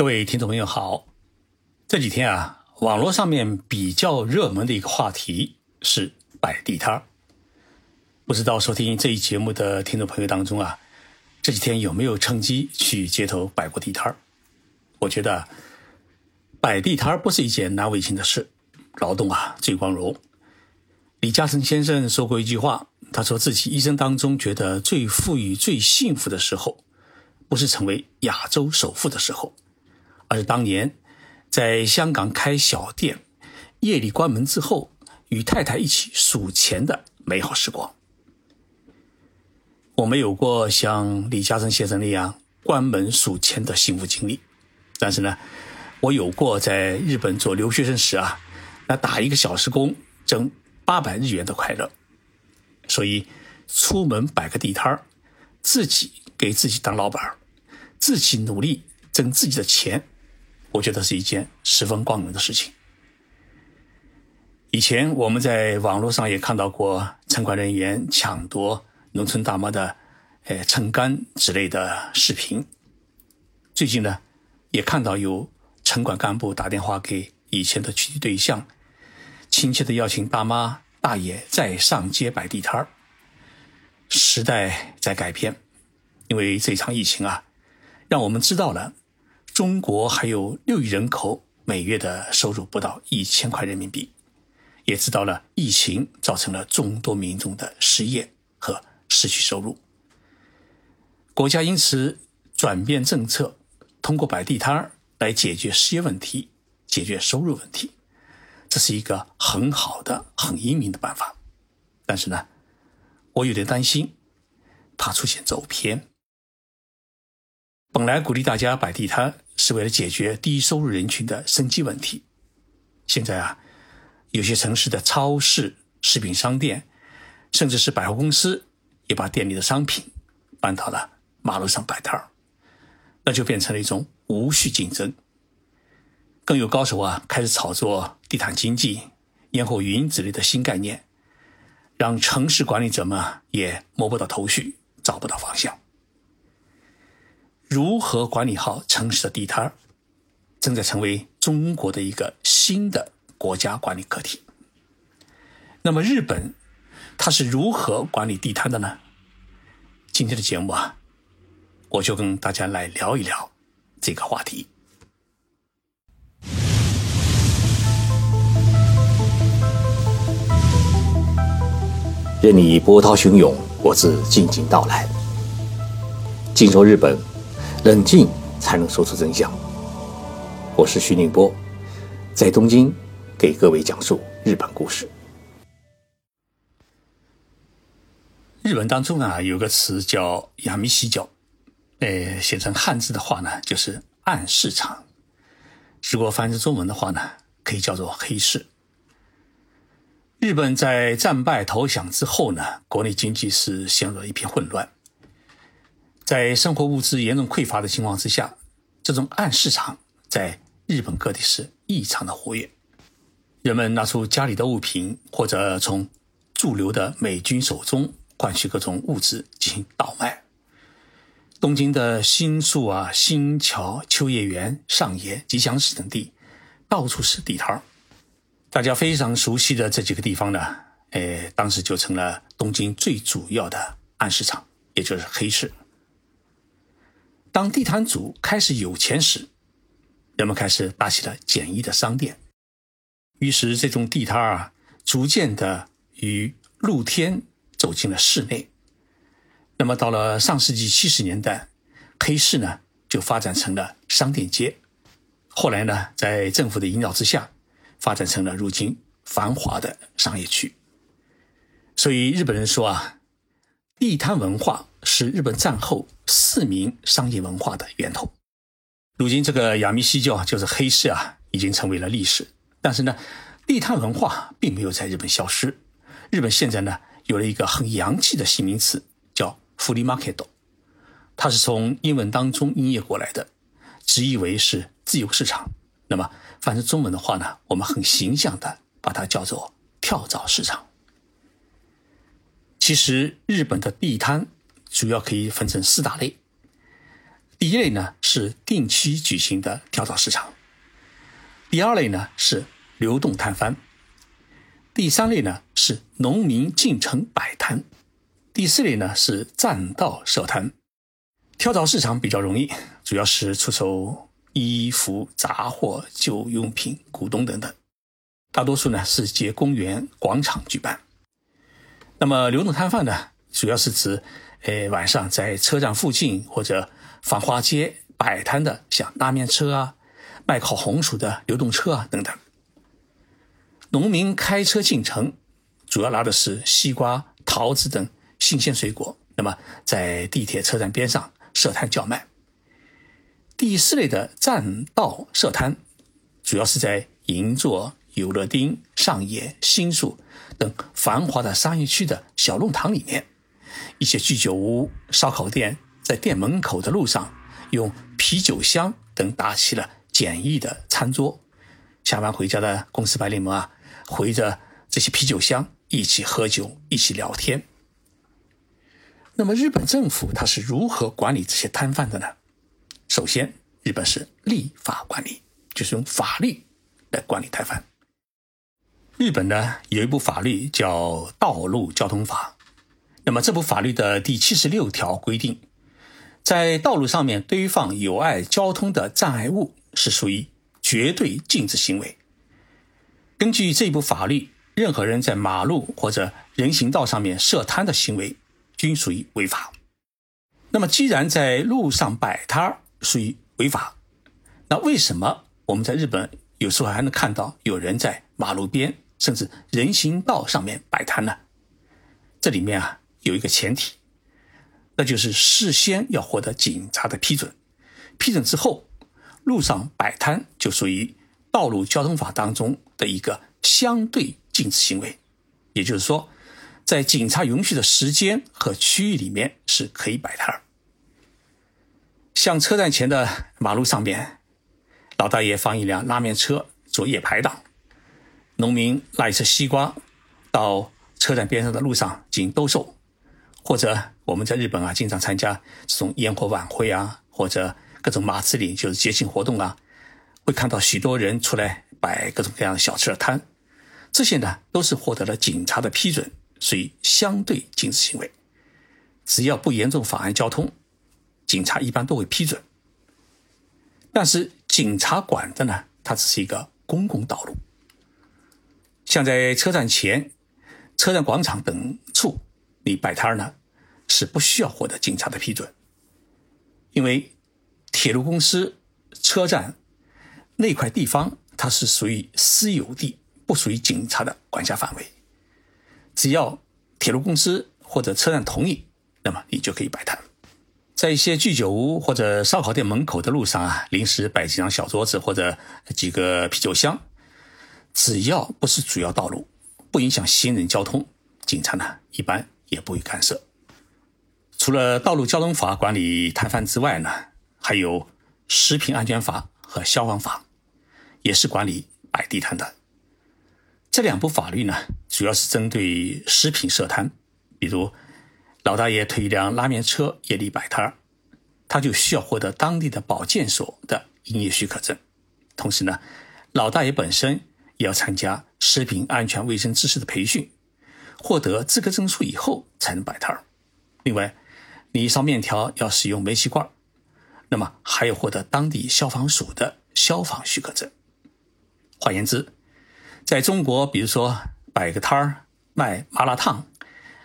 各位听众朋友好，这几天啊，网络上面比较热门的一个话题是摆地摊儿。不知道收听这一节目的听众朋友当中啊，这几天有没有趁机去街头摆过地摊儿？我觉得摆地摊儿不是一件难为情的事，劳动啊最光荣。李嘉诚先生说过一句话，他说自己一生当中觉得最富裕、最幸福的时候，不是成为亚洲首富的时候。而是当年在香港开小店，夜里关门之后，与太太一起数钱的美好时光。我没有过像李嘉诚先生那样关门数钱的幸福经历，但是呢，我有过在日本做留学生时啊，那打一个小时工挣八百日元的快乐。所以，出门摆个地摊，自己给自己当老板自己努力挣自己的钱。我觉得是一件十分光荣的事情。以前我们在网络上也看到过城管人员抢夺农村大妈的，呃，撑杆之类的视频。最近呢，也看到有城管干部打电话给以前的取缔对象，亲切的邀请大妈大爷再上街摆地摊儿。时代在改变，因为这场疫情啊，让我们知道了。中国还有六亿人口，每月的收入不到一千块人民币，也知道了疫情造成了众多民众的失业和失去收入。国家因此转变政策，通过摆地摊儿来解决失业问题、解决收入问题，这是一个很好的、很英明的办法。但是呢，我有点担心，怕出现走偏。本来鼓励大家摆地摊。是为了解决低收入人群的生计问题。现在啊，有些城市的超市、食品商店，甚至是百货公司，也把店里的商品搬到了马路上摆摊儿，那就变成了一种无序竞争。更有高手啊，开始炒作地毯经济、烟火云之类的新概念，让城市管理者们也摸不到头绪，找不到方向。如何管理好城市的地摊儿，正在成为中国的一个新的国家管理课题。那么，日本它是如何管理地摊的呢？今天的节目啊，我就跟大家来聊一聊这个话题。任你波涛汹涌，我自静静到来。进入日本。冷静才能说出真相。我是徐宁波，在东京给各位讲述日本故事。日本当中啊，有个词叫“亚米西角”，呃，写成汉字的话呢，就是暗市场。如果翻译成中文的话呢，可以叫做黑市。日本在战败投降之后呢，国内经济是陷入了一片混乱。在生活物资严重匮乏的情况之下，这种暗市场在日本各地是异常的活跃。人们拿出家里的物品，或者从驻留的美军手中换取各种物资进行倒卖。东京的新宿啊、新桥、秋叶原、上野、吉祥寺等地，到处是地摊儿。大家非常熟悉的这几个地方呢，哎，当时就成了东京最主要的暗市场，也就是黑市。当地摊主开始有钱时，人们开始搭起了简易的商店，于是这种地摊啊，逐渐的与露天走进了室内。那么到了上世纪七十年代，黑市呢就发展成了商店街，后来呢，在政府的引导之下，发展成了如今繁华的商业区。所以日本人说啊，地摊文化。是日本战后市民商业文化的源头。如今，这个亚米西教就是黑市啊，已经成为了历史。但是呢，地摊文化并没有在日本消失。日本现在呢，有了一个很洋气的新名词，叫 “free market”，它是从英文当中音译过来的，直译为是自由市场。那么，翻成中文的话呢，我们很形象的把它叫做跳蚤市场。其实，日本的地摊。主要可以分成四大类。第一类呢是定期举行的跳蚤市场，第二类呢是流动摊贩，第三类呢是农民进城摆摊，第四类呢是占道设摊。跳蚤市场比较容易，主要是出售衣服、杂货、旧用品、古董等等，大多数呢是借公园、广场举办。那么流动摊贩呢，主要是指，呃，晚上在车站附近或者繁华街摆摊的，像拉面车啊、卖烤红薯的流动车啊等等。农民开车进城，主要拿的是西瓜、桃子等新鲜水果，那么在地铁车站边上。设摊叫卖。第四类的占道设摊，主要是在银座、有乐町、上野、新宿等繁华的商业区的小弄堂里面，一些居酒屋、烧烤店在店门口的路上，用啤酒箱等搭起了简易的餐桌，下班回家的公司白领们啊，围着这些啤酒箱一起喝酒，一起聊天。那么日本政府它是如何管理这些摊贩的呢？首先，日本是立法管理，就是用法律来管理摊贩。日本呢有一部法律叫《道路交通法》，那么这部法律的第七十六条规定，在道路上面堆放有碍交通的障碍物是属于绝对禁止行为。根据这部法律，任何人在马路或者人行道上面设摊的行为。均属于违法。那么，既然在路上摆摊属于违法，那为什么我们在日本有时候还能看到有人在马路边甚至人行道上面摆摊呢？这里面啊有一个前提，那就是事先要获得警察的批准。批准之后，路上摆摊就属于道路交通法当中的一个相对禁止行为，也就是说。在警察允许的时间和区域里面是可以摆摊儿，像车站前的马路上面，老大爷放一辆拉面车做夜排档，农民拉一车西瓜到车站边上的路上进行兜售，或者我们在日本啊经常参加这种烟火晚会啊，或者各种马自里就是节庆活动啊，会看到许多人出来摆各种各样的小吃的摊，这些呢都是获得了警察的批准。属于相对禁止行为，只要不严重妨碍交通，警察一般都会批准。但是警察管的呢，它只是一个公共道路，像在车站前、车站广场等处，你摆摊呢是不需要获得警察的批准，因为铁路公司车站那块地方它是属于私有地，不属于警察的管辖范围。只要铁路公司或者车站同意，那么你就可以摆摊。在一些居酒屋或者烧烤店门口的路上啊，临时摆几张小桌子或者几个啤酒箱，只要不是主要道路，不影响行人交通，警察呢一般也不会干涉。除了道路交通法管理摊贩之外呢，还有食品安全法和消防法，也是管理摆地摊的。这两部法律呢？主要是针对食品设摊，比如老大爷推一辆拉面车夜里摆摊儿，他就需要获得当地的保健所的营业许可证。同时呢，老大爷本身也要参加食品安全卫生知识的培训，获得资格证书以后才能摆摊儿。另外，你烧面条要使用煤气罐，那么还要获得当地消防署的消防许可证。换言之，在中国，比如说。摆个摊儿卖麻辣烫，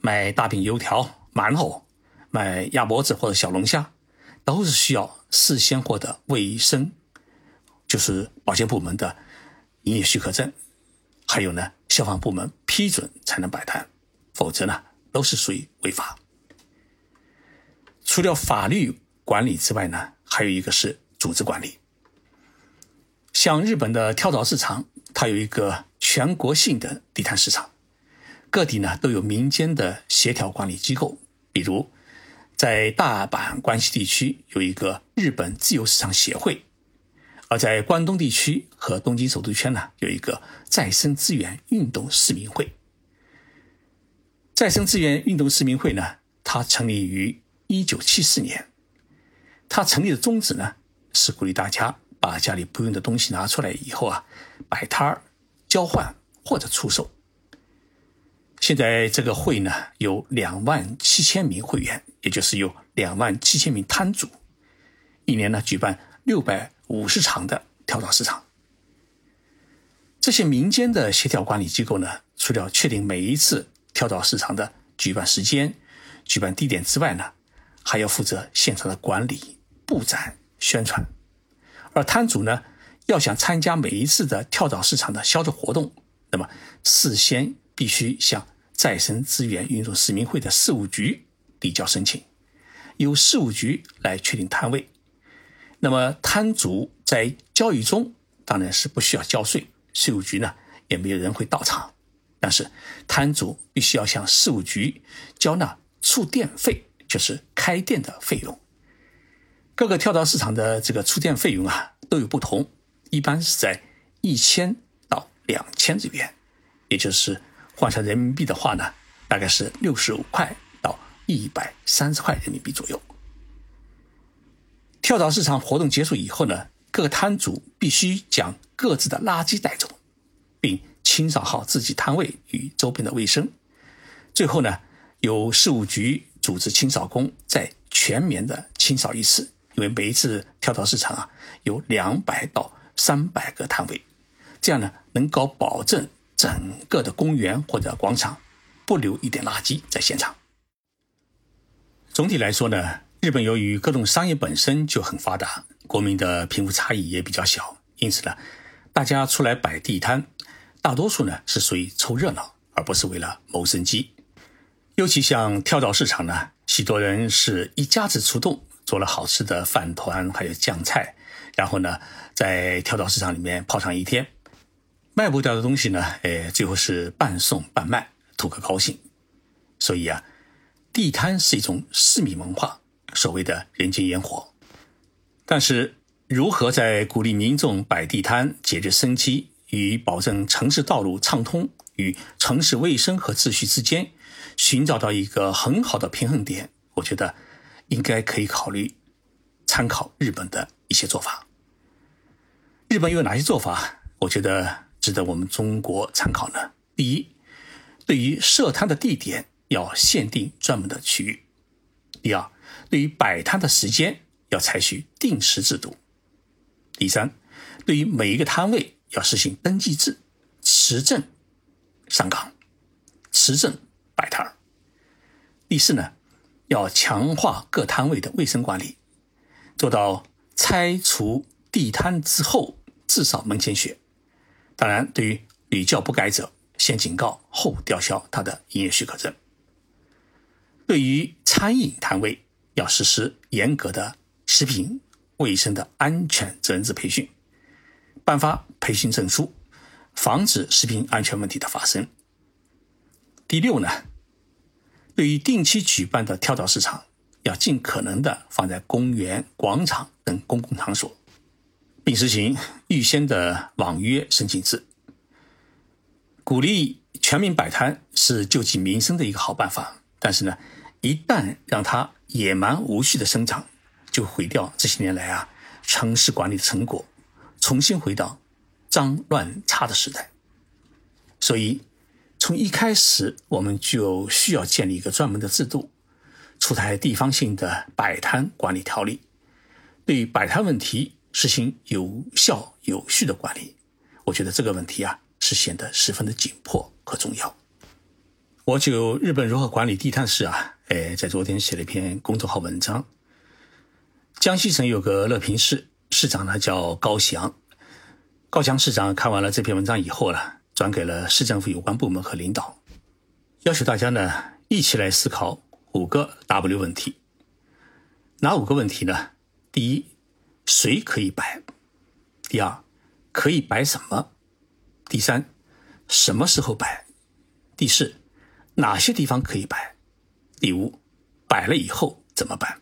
卖大饼油条、馒头，卖鸭脖子或者小龙虾，都是需要事先获得卫生，就是保健部门的营业许可证，还有呢消防部门批准才能摆摊，否则呢都是属于违法。除了法律管理之外呢，还有一个是组织管理。像日本的跳蚤市场，它有一个。全国性的地摊市场，各地呢都有民间的协调管理机构，比如在大阪关西地区有一个日本自由市场协会，而在关东地区和东京首都圈呢有一个再生资源运动市民会。再生资源运动市民会呢，它成立于一九七四年，它成立的宗旨呢，是鼓励大家把家里不用的东西拿出来以后啊，摆摊儿、交换或者出售。现在这个会呢，有两万七千名会员，也就是有两万七千名摊主，一年呢举办六百五十场的跳蚤市场。这些民间的协调管理机构呢，除了确定每一次跳蚤市场的举办时间、举办地点之外呢，还要负责现场的管理、布展、宣传。而摊主呢，要想参加每一次的跳蚤市场的销售活动，那么事先必须向再生资源运用市民会的事务局递交申请，由事务局来确定摊位。那么摊主在交易中当然是不需要交税。税务局呢也没有人会到场，但是摊主必须要向税务局交纳触电费，就是开店的费用。各个跳蚤市场的这个触电费用啊都有不同，一般是在一千到两千日元，也就是换成人民币的话呢，大概是六十五块到一百三十块人民币左右。跳蚤市场活动结束以后呢？各摊主必须将各自的垃圾带走，并清扫好自己摊位与周边的卫生。最后呢，由事务局组织清扫工再全面的清扫一次。因为每一次跳蚤市场啊，有两百到三百个摊位，这样呢，能够保证整个的公园或者广场不留一点垃圾在现场。总体来说呢，日本由于各种商业本身就很发达。国民的贫富差异也比较小，因此呢，大家出来摆地摊，大多数呢是属于凑热闹，而不是为了谋生计。尤其像跳蚤市场呢，许多人是一家子出动，做了好吃的饭团还有酱菜，然后呢，在跳蚤市场里面泡上一天，卖不掉的东西呢，哎，最后是半送半卖，图个高兴。所以啊，地摊是一种市民文化，所谓的人间烟火。但是，如何在鼓励民众摆地摊、解决生机与保证城市道路畅通与城市卫生和秩序之间寻找到一个很好的平衡点？我觉得应该可以考虑参考日本的一些做法。日本有哪些做法？我觉得值得我们中国参考呢？第一，对于设摊的地点要限定专门的区域；第二，对于摆摊的时间。要采取定时制度。第三，对于每一个摊位要实行登记制，持证上岗，持证摆摊儿。第四呢，要强化各摊位的卫生管理，做到拆除地摊之后至少门前雪。当然，对于屡教不改者，先警告后吊销他的营业许可证。对于餐饮摊位，要实施严格的。食品卫生的安全责任制培训，颁发培训证书，防止食品安全问题的发生。第六呢，对于定期举办的跳蚤市场，要尽可能的放在公园、广场等公共场所，并实行预先的网约申请制。鼓励全民摆摊是救济民生的一个好办法，但是呢，一旦让它野蛮无序的生长，就毁掉这些年来啊城市管理的成果，重新回到脏乱差的时代。所以，从一开始我们就需要建立一个专门的制度，出台地方性的摆摊管理条例，对摆摊问题实行有效有序的管理。我觉得这个问题啊是显得十分的紧迫和重要。我就日本如何管理地摊事啊，哎，在昨天写了一篇公众号文章。江西省有个乐平市，市长呢叫高翔。高翔市长看完了这篇文章以后呢，转给了市政府有关部门和领导，要求大家呢一起来思考五个 W 问题。哪五个问题呢？第一，谁可以摆？第二，可以摆什么？第三，什么时候摆？第四，哪些地方可以摆？第五，摆了以后怎么办？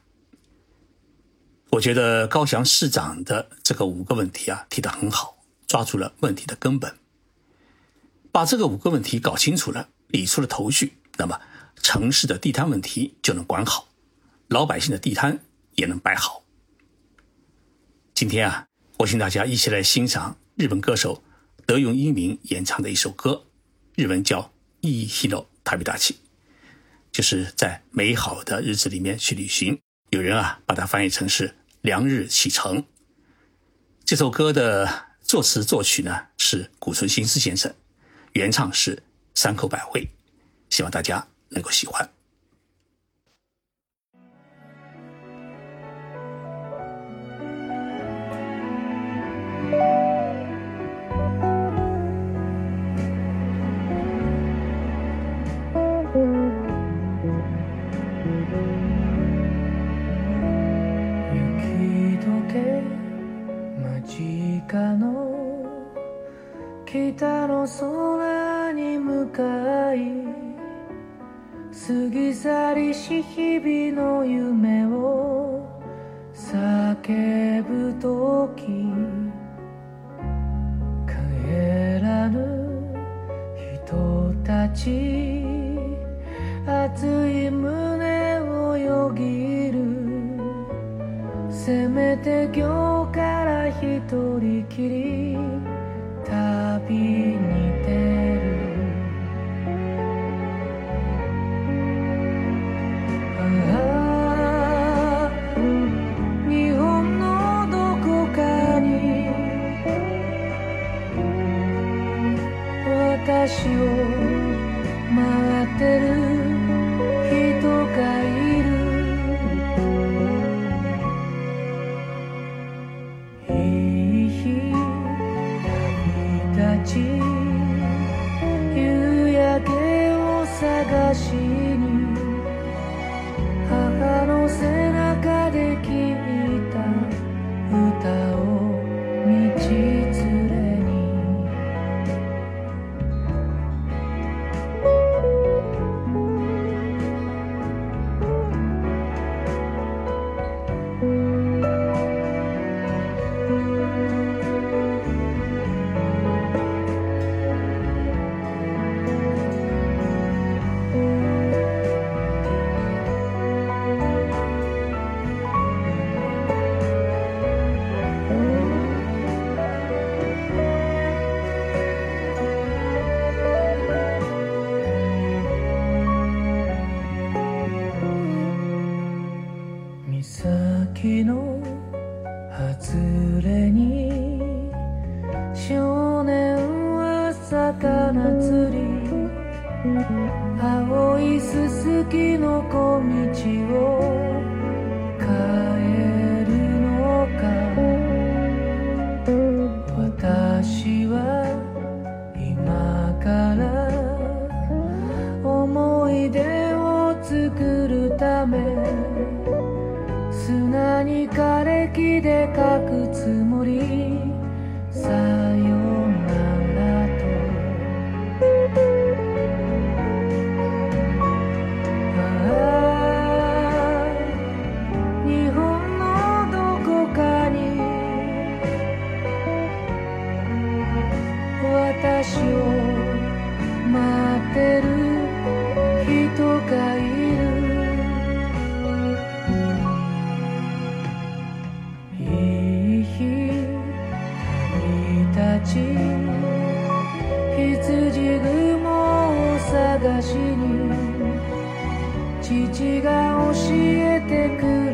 我觉得高翔市长的这个五个问题啊提得很好，抓住了问题的根本。把这个五个问题搞清楚了，理出了头绪，那么城市的地摊问题就能管好，老百姓的地摊也能摆好。 今天啊，我请大家一起来欣赏日本歌手德永英明演唱的一首歌，日文叫《一ヒロ旅立ち》， 就是在美好的日子里面去旅行。有人啊，把它翻译成是“良日启程”。这首歌的作词作曲呢是谷村新司先生，原唱是山口百惠，希望大家能够喜欢。地下の北の空に向かい過ぎ去りし日々の夢を叫ぶ時帰らぬ人たち。熱い胸をよぎる。せめて今日から一人きり咲くつもり」父が教えてくれ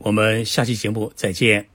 我们下期节目再见。